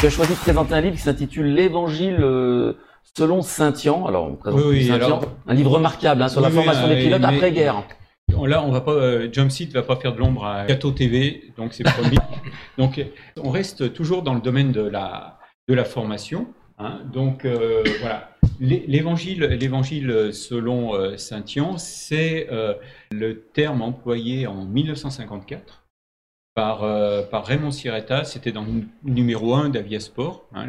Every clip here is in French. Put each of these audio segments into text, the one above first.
Tu as choisi de présenter un livre qui s'intitule L'Évangile euh, selon Saint-Ian. Alors, on présente Oui, alors- un livre remarquable hein, sur la oui, formation des euh, pilotes mais- après-guerre. Là, on va pas, euh, va pas faire de l'ombre à Cato TV, donc c'est promis. donc, euh, on reste toujours dans le domaine de la, de la formation. hein. Donc, euh, voilà. L'é- L'évangile, l'évangile selon euh, Saint Ian, c'est le terme employé en 1954 par, euh, par Raymond Siretta. C'était dans le numéro 1 d'Aviasport, hein,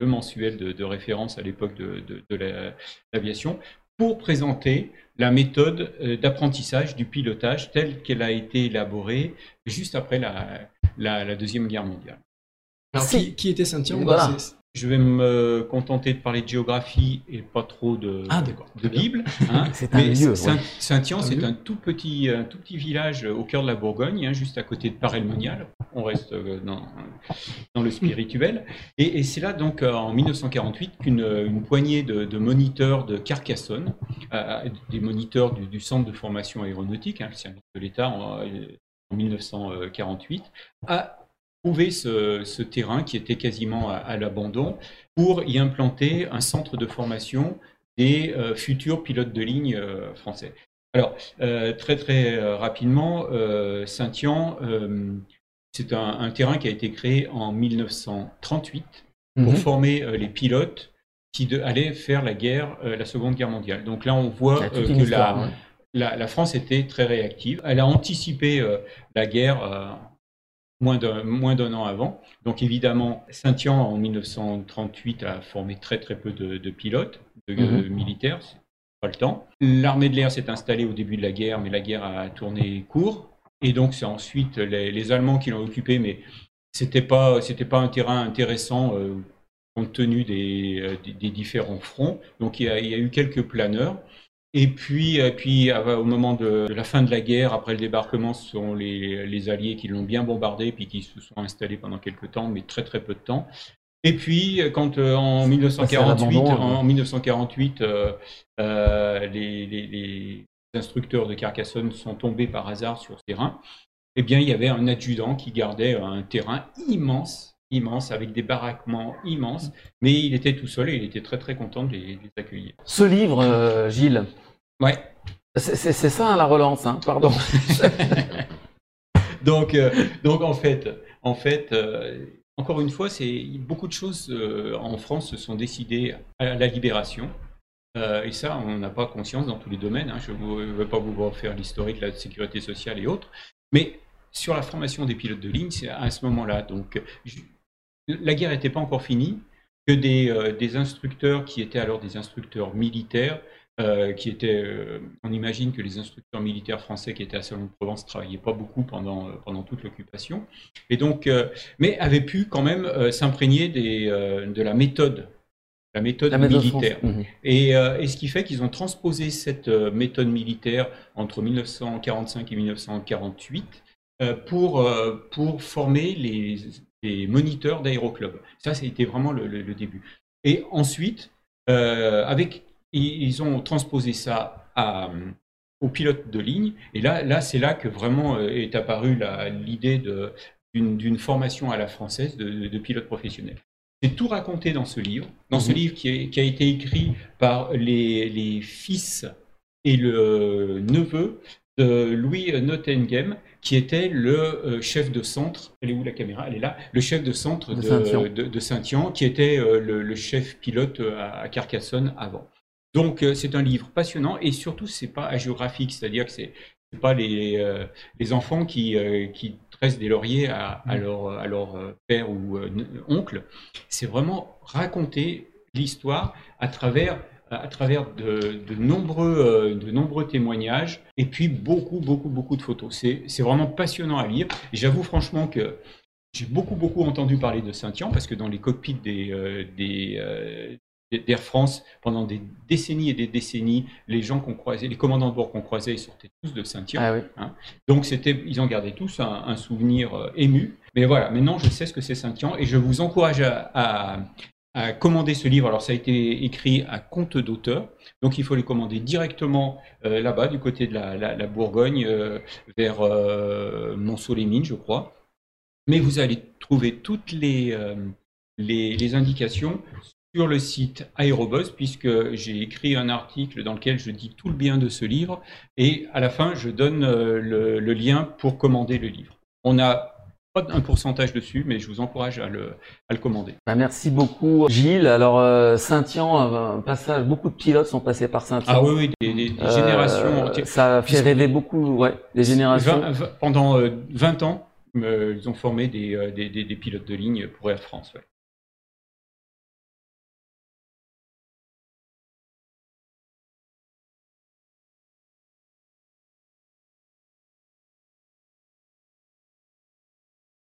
le mensuel de, de référence à l'époque de, de- de la- l'aviation, pour présenter la méthode euh, d'apprentissage du pilotage telle qu'elle a été élaborée juste après la, la- la Deuxième Guerre mondiale. Alors, qui, qui était Voilà. Je vais me contenter de parler de géographie et pas trop de, Ah, de. Bible. hein. C'est un Mais lieu, Saint- ouais. C'est un tout petit, un tout petit village au cœur de la Bourgogne, hein, juste à côté de Paray-le-Monial. On reste euh, dans, dans le spirituel. Et, et c'est là, donc, euh, en 1948, qu'une une poignée de, de moniteurs de Carcassonne, euh, des moniteurs du, du centre de formation aéronautique, hein, le service de l'État en, en 1948, a trouvé ce, ce terrain qui était quasiment à, à l'abandon pour y implanter un centre de formation des euh, futurs pilotes de ligne euh, français. Alors, euh, très très rapidement, Saint-Ian, euh, c'est un, un terrain qui a été créé en 1938 pour Mhm. former les pilotes qui de- allaient faire la guerre, la Seconde Guerre mondiale. Donc là, on voit que histoire, la, ouais. la, la France était très réactive. Elle a anticipé la guerre moins d'un moins d'un an avant. Donc évidemment, Saint-Ian en 1938 a formé très très peu de, de pilotes, de Mhm. de militaires, c'est pas le temps. L'armée de l'air s'est installée au début de la guerre, mais la guerre a tourné court. Et donc c'est ensuite les, les Allemands qui l'ont occupé, mais c'était pas c'était pas un terrain intéressant euh, compte tenu des, euh, des, des différents fronts. Donc il y, a, il y a eu quelques planeurs. Et puis, et puis euh, au moment de, de la fin de la guerre, après le débarquement, ce sont les, les Alliés qui l'ont bien bombardé, puis qui se sont installés pendant quelques temps, mais très très peu de temps. Et puis, quand euh, en 1948, l'abandon, hein. en 1948, euh, euh, les, les- les instructeurs de Carcassonne sont tombés par hasard sur ce terrain, eh bien, il y avait un adjudant qui gardait un terrain immense, immense, avec des baraquements immenses, mais il était tout seul et il était très très content de les, de les accueillir. Ce livre, euh, Gilles, Ouais. c'est ça hein, la relance, hein, pardon. donc, euh, donc en fait, en fait, euh, encore une fois, beaucoup de choses en France se sont décidées à la libération. Euh, et ça, on n'a pas conscience dans tous les domaines. hein. Je ne vais pas vous refaire l'historique de la sécurité sociale et autres. Mais sur la formation des pilotes de ligne, c'est à ce moment-là. Donc, la guerre n'était pas encore finie, que des, euh, des instructeurs qui étaient alors des instructeurs militaires, euh, qui étaient, euh, on imagine que les instructeurs militaires français qui étaient à Salon-de-Provence ne travaillaient pas beaucoup pendant, pendant toute l'occupation, et donc, mais avaient pu quand même s'imprégner de la méthode, la méthode La méthode militaire. Mhm. Et, euh, et ce qui fait qu'ils ont transposé cette euh, méthode militaire entre 1945 et 1948 euh, pour, pour former les, les moniteurs d'aéroclub. Ça, c'était vraiment le, le- le début. Et ensuite, euh, avec, ils, ont transposé ça à, aux pilotes de ligne. Et là, là c'est là que vraiment euh, est apparue l'idée d'une formation à la française de, de pilote professionnel. C'est tout raconté dans ce livre, dans ce Mhm. livre qui, est- qui a été écrit par les, les fils et le neveu de Louis Nottingham, qui était le euh, chef de centre. Elle est où la caméra? Elle est là. Le chef de centre De de, Saint-Yan. qui était euh, le, le chef pilote euh, à, Carcassonne avant. Donc c'est un livre passionnant et surtout c'est pas agéographique, c'est-à-dire que c'est pas les, les enfants qui, qui tressent des lauriers à, à leur, à leur père ou oncle. C'est vraiment raconter l'histoire à travers à travers de, de nombreux, euh, de nombreux témoignages et puis beaucoup, beaucoup, beaucoup de photos. C'est vraiment passionnant à lire. J'avoue franchement que j'ai beaucoup, beaucoup entendu parler de Saint-Yan parce que dans les cockpits des, euh, des, euh, d'Air France, pendant des décennies et des décennies, les gens qu'on croisait, les commandants de bord qu'on croisait, ils sortaient tous de Saint-Yan. Ah oui. Donc c'était, ils en gardaient tous un, un souvenir euh, ému. Mais voilà, maintenant je sais ce que c'est Saint-Yan et je vous encourage à, à- commander ce livre. Alors ça a été écrit à compte d'auteur, donc il faut les commander directement euh, là-bas, du côté de la, Bourgogne, euh, vers euh, Monceau-les-Mines, je crois. Mais vous allez trouver toutes les, indications sur le site Aérobus, puisque j'ai écrit un article dans lequel je dis tout le bien de ce livre, et à la fin, je donne le, le lien pour commander le livre. On a pas un pourcentage dessus, mais je vous encourage à le, à le commander. Bah, merci beaucoup, Gilles. Alors, euh, Saint-Yan, un passage, beaucoup de pilotes sont passés par Saint-Yan. Ah oui, oui, des, Euh, générations entières. Ça fait rêver beaucoup, ouais, des générations. Pendant euh, 20 ans, euh, ils ont formé des, euh, des, des- des pilotes de ligne pour Air France. ouais.